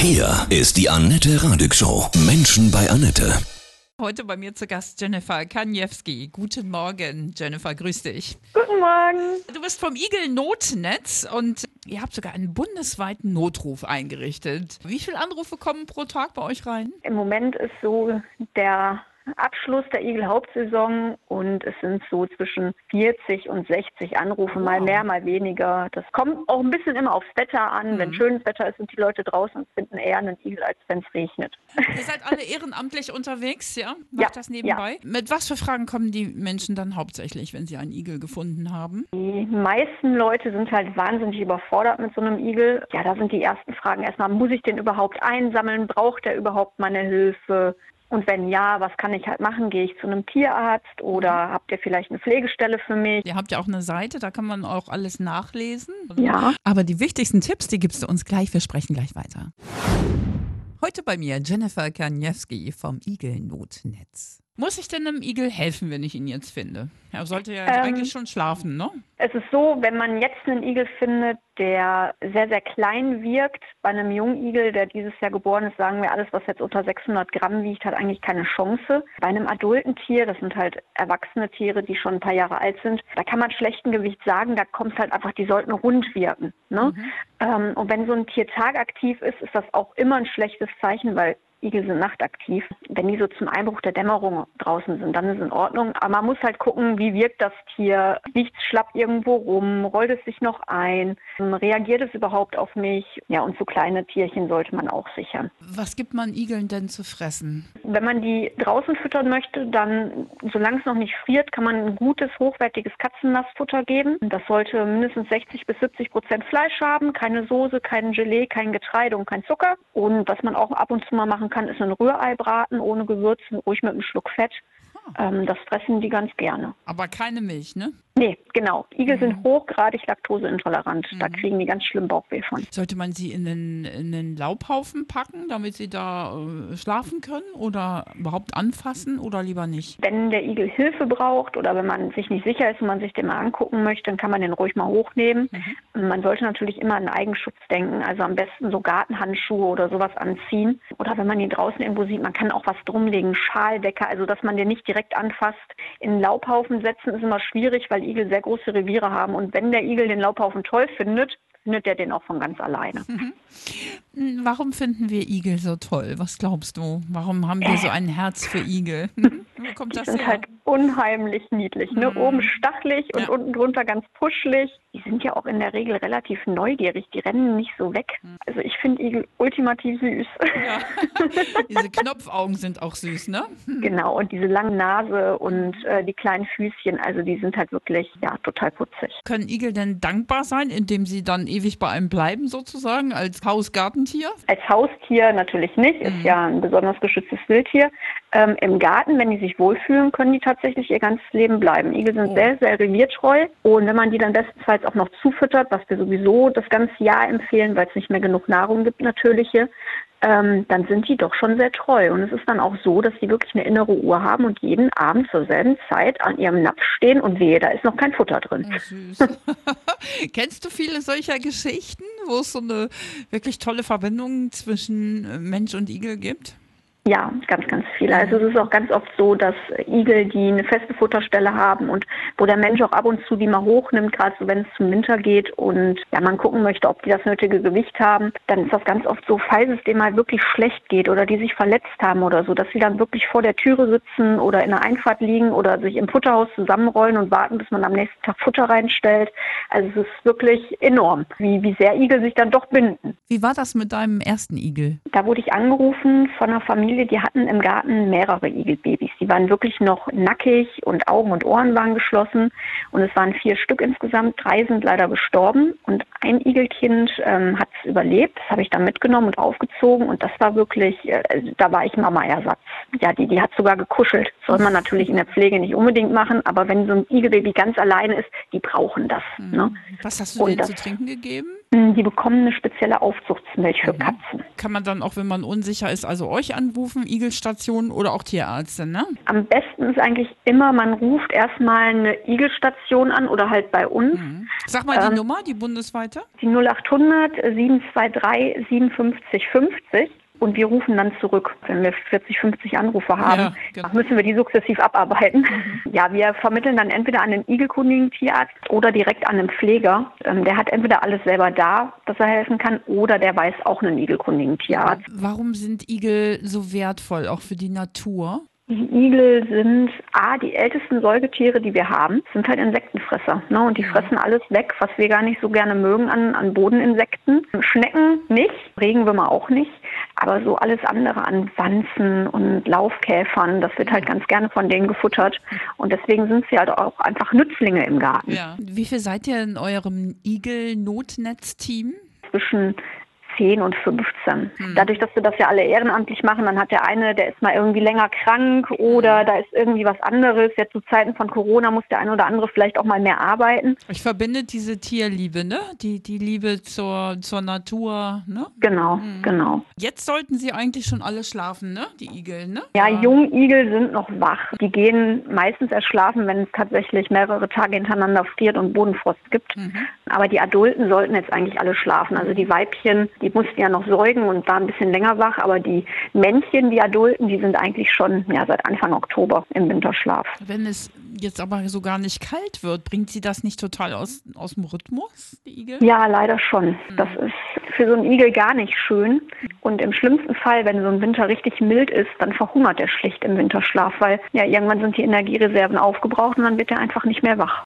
Hier ist die Annette Radig Show. Menschen bei Annette. Heute bei mir zu Gast Jennifer Kaniewski. Guten Morgen, Jennifer, grüß dich. Guten Morgen. Du bist vom Igel Notnetz und ihr habt sogar einen bundesweiten Notruf eingerichtet. Wie viele Anrufe kommen pro Tag bei euch rein? Im Moment ist so der Abschluss der Igel-Hauptsaison und es sind so zwischen 40 und 60 Anrufe, mal mehr, mal weniger. Das kommt auch ein bisschen immer aufs Wetter an. Mhm. Wenn schönes Wetter ist, sind die Leute draußen und finden eher einen Igel, als wenn es regnet. Ihr seid alle ehrenamtlich unterwegs, ja? Macht Ja, das nebenbei? Mit was für Fragen kommen die Menschen dann hauptsächlich, wenn sie einen Igel gefunden haben? Die meisten Leute sind halt wahnsinnig überfordert mit so einem Igel. Ja, da sind die ersten Fragen erstmal, muss ich den überhaupt einsammeln? Braucht der überhaupt meine Hilfe? Und wenn ja, was kann ich halt machen? Gehe ich zu einem Tierarzt oder habt ihr vielleicht eine Pflegestelle für mich? Ihr habt ja auch eine Seite, da kann man auch alles nachlesen. Ja. Aber die wichtigsten Tipps, die gibst du uns gleich. Wir sprechen gleich weiter. Heute bei mir Jennifer Kaniewski vom Igel-Notnetz. Muss ich denn einem Igel helfen, wenn ich ihn jetzt finde? Er sollte ja Ähm, eigentlich schon schlafen, ne? Es ist so, wenn man jetzt einen Igel findet, der sehr, sehr klein wirkt, bei einem Jungigel, der dieses Jahr geboren ist, sagen wir, alles, was jetzt unter 600 Gramm wiegt, hat eigentlich keine Chance. Bei einem adulten Tier, das sind halt erwachsene Tiere, die schon ein paar Jahre alt sind, da kann man schlechten Gewicht sagen, da kommt es halt einfach, die sollten rund wirken. Ne? Ähm, und wenn so ein Tier tagaktiv ist, ist das auch immer ein schlechtes Zeichen, weil Igel sind nachtaktiv. Wenn die so zum Einbruch der Dämmerung draußen sind, dann ist es in Ordnung. Aber man muss halt gucken, wie wirkt das Tier? Liegt es schlapp irgendwo rum? Rollt es sich noch ein? Reagiert es überhaupt auf mich? Ja, und so kleine Tierchen sollte man auch sichern. Was gibt man Igeln denn zu fressen? Wenn man die draußen füttern möchte, dann, solange es noch nicht friert, kann man ein gutes, hochwertiges Katzennassfutter geben. Das sollte mindestens 60 bis 70 Prozent Fleisch haben, keine Soße, kein Gelee, kein Getreide und kein Zucker. Und was man auch ab und zu mal machen kann, ist ein Rührei braten ohne Gewürzen, ruhig mit einem Schluck Fett. Ähm, das fressen die ganz gerne. Aber keine Milch, ne? Nee, genau. Igel sind hochgradig laktoseintolerant. Da kriegen die ganz schlimm Bauchweh von. Sollte man sie in den, in den Laubhaufen packen, damit sie da äh, schlafen können oder überhaupt anfassen oder lieber nicht? Wenn der Igel Hilfe braucht oder wenn man sich nicht sicher ist und man sich den mal angucken möchte, dann kann man den ruhig mal hochnehmen. Und Man sollte natürlich immer an Eigenschutz denken, also am besten so Gartenhandschuhe oder sowas anziehen. Oder wenn man ihn draußen irgendwo sieht, man kann auch was drumlegen, Schaldecke, also dass man den nicht direkt anfasst. In Laubhaufen setzen ist immer schwierig, weil Igel sehr große Reviere haben. Und wenn der Igel den Laubhaufen toll findet, findet er den auch von ganz alleine. Hm, Warum finden wir Igel so toll? Was glaubst du? Warum haben wir so ein Herz für Igel? Hm? Wo kommt Die das sind her? halt unheimlich niedlich. Ne? Oben stachelig und Ja. unten drunter ganz puschelig. Die sind ja auch in der Regel relativ neugierig. Die rennen nicht so weg. Also ich finde Igel ultimativ süß. Ja. Diese Knopfaugen sind auch süß, ne? genau. Und diese lange Nase und äh, die kleinen Füßchen, also die sind halt wirklich ja total putzig. Können Igel denn dankbar sein, indem sie dann ewig bei einem bleiben, sozusagen, als Hausgartentier? Als Haustier natürlich nicht, ist ja ein besonders geschütztes Wildtier. Ähm, Im Garten, wenn die sich wohlfühlen, können die tatsächlich ihr ganzes Leben bleiben. Igel sind Oh. sehr, sehr reviertreu und wenn man die dann bestenfalls auch noch zufüttert, was wir sowieso das ganze Jahr empfehlen, weil es nicht mehr genug Nahrung gibt, natürliche, ähm, dann sind die doch schon sehr treu. Und es ist dann auch so, dass die wirklich eine innere Uhr haben und jeden Abend zur selben Zeit an ihrem Napf stehen und wehe, da ist noch kein Futter drin. Oh, süß. Kennst du viele solcher Geschichten, wo es so eine wirklich tolle Verbindung zwischen äh, Mensch und Igel gibt? Ja, ganz, ganz viele. Also es ist auch ganz oft so, dass Igel, die eine feste Futterstelle haben und wo der Mensch auch ab und zu die mal hochnimmt, gerade so wenn es zum Winter geht und ja, man gucken möchte, ob die das nötige Gewicht haben, dann ist das ganz oft so, falls es denen mal wirklich schlecht geht oder die sich verletzt haben oder so, dass sie dann wirklich vor der Türe sitzen oder in der Einfahrt liegen oder sich im Futterhaus zusammenrollen und warten, bis man am nächsten Tag Futter reinstellt. Also es ist wirklich enorm, wie, wie sehr Igel sich dann doch binden. Wie war das mit deinem ersten Igel? Da wurde ich angerufen von einer Familie, die hatten im Garten mehrere Igelbabys. Die waren wirklich noch nackig und Augen und Ohren waren geschlossen. Und es waren vier Stück insgesamt. Drei sind leider gestorben und ein Igelkind ähm, hat es überlebt. Das habe ich dann mitgenommen und aufgezogen. Und das war wirklich, äh, da war ich Mama-Ersatz. Ja, die, die hat sogar gekuschelt. Soll man natürlich in der Pflege nicht unbedingt machen, aber wenn so ein Igelbaby ganz alleine ist, die brauchen das. Ne? Was hast du Und denen das- zu trinken gegeben? Die bekommen eine spezielle Aufzuchtsmilch für Katzen. Kann man dann auch, wenn man unsicher ist, also euch anrufen, Igelstation oder auch Tierärzte, ne? Am besten ist eigentlich immer, man ruft erstmal eine Igelstation an oder halt bei uns. Sag mal die Nummer, die bundesweite. Die 0800 723 57 50 und wir rufen dann zurück. Wenn wir 40, 50 Anrufe haben, Ja, genau. müssen wir die sukzessiv abarbeiten. Ja, wir vermitteln dann entweder an den igelkundigen Tierarzt oder direkt an einen Pfleger. Ähm, Der hat entweder alles selber da, dass er helfen kann, oder der weiß auch einen igelkundigen Tierarzt. Warum sind Igel so wertvoll, auch für die Natur? Die Igel sind A, die ältesten Säugetiere, die wir haben, sind halt Insektenfresser. Ne? Und die fressen alles weg, was wir gar nicht so gerne mögen an, an Bodeninsekten. Schnecken nicht, Regenwürmer auch nicht. Aber so alles andere an Wanzen und Laufkäfern, das wird halt ganz gerne von denen gefuttert. Und deswegen sind sie halt auch einfach Nützlinge im Garten. Ja. Wie viel seid ihr in eurem Igel-Notnetz-Team? zwischen 10 und 15. Dadurch, dass wir das ja alle ehrenamtlich machen, dann hat der eine, der ist mal irgendwie länger krank oder da ist irgendwie was anderes. Jetzt zu Zeiten von Corona muss der eine oder andere vielleicht auch mal mehr arbeiten. Ich verbinde diese Tierliebe, ne? Die, die Liebe zur, zur Natur, ne? Genau, genau. Jetzt sollten sie eigentlich schon alle schlafen, ne? Die Igel, ne? Ja, Jungigel sind noch wach. Die gehen meistens erst schlafen, wenn es tatsächlich mehrere Tage hintereinander friert und Bodenfrost gibt. Aber die Adulten sollten jetzt eigentlich alle schlafen. Also die Weibchen, die mussten ja noch säugen und waren ein bisschen länger wach, aber die Männchen, die Adulten, die sind eigentlich schon ja, seit Anfang Oktober im Winterschlaf. Wenn es jetzt aber so gar nicht kalt wird, bringt sie das nicht total aus, aus dem Rhythmus, die Igel? Ja, leider schon. Das ist für so einen Igel gar nicht schön. Und im schlimmsten Fall, wenn so ein Winter richtig mild ist, dann verhungert er schlicht im Winterschlaf, weil ja irgendwann sind die Energiereserven aufgebraucht und dann wird er einfach nicht mehr wach.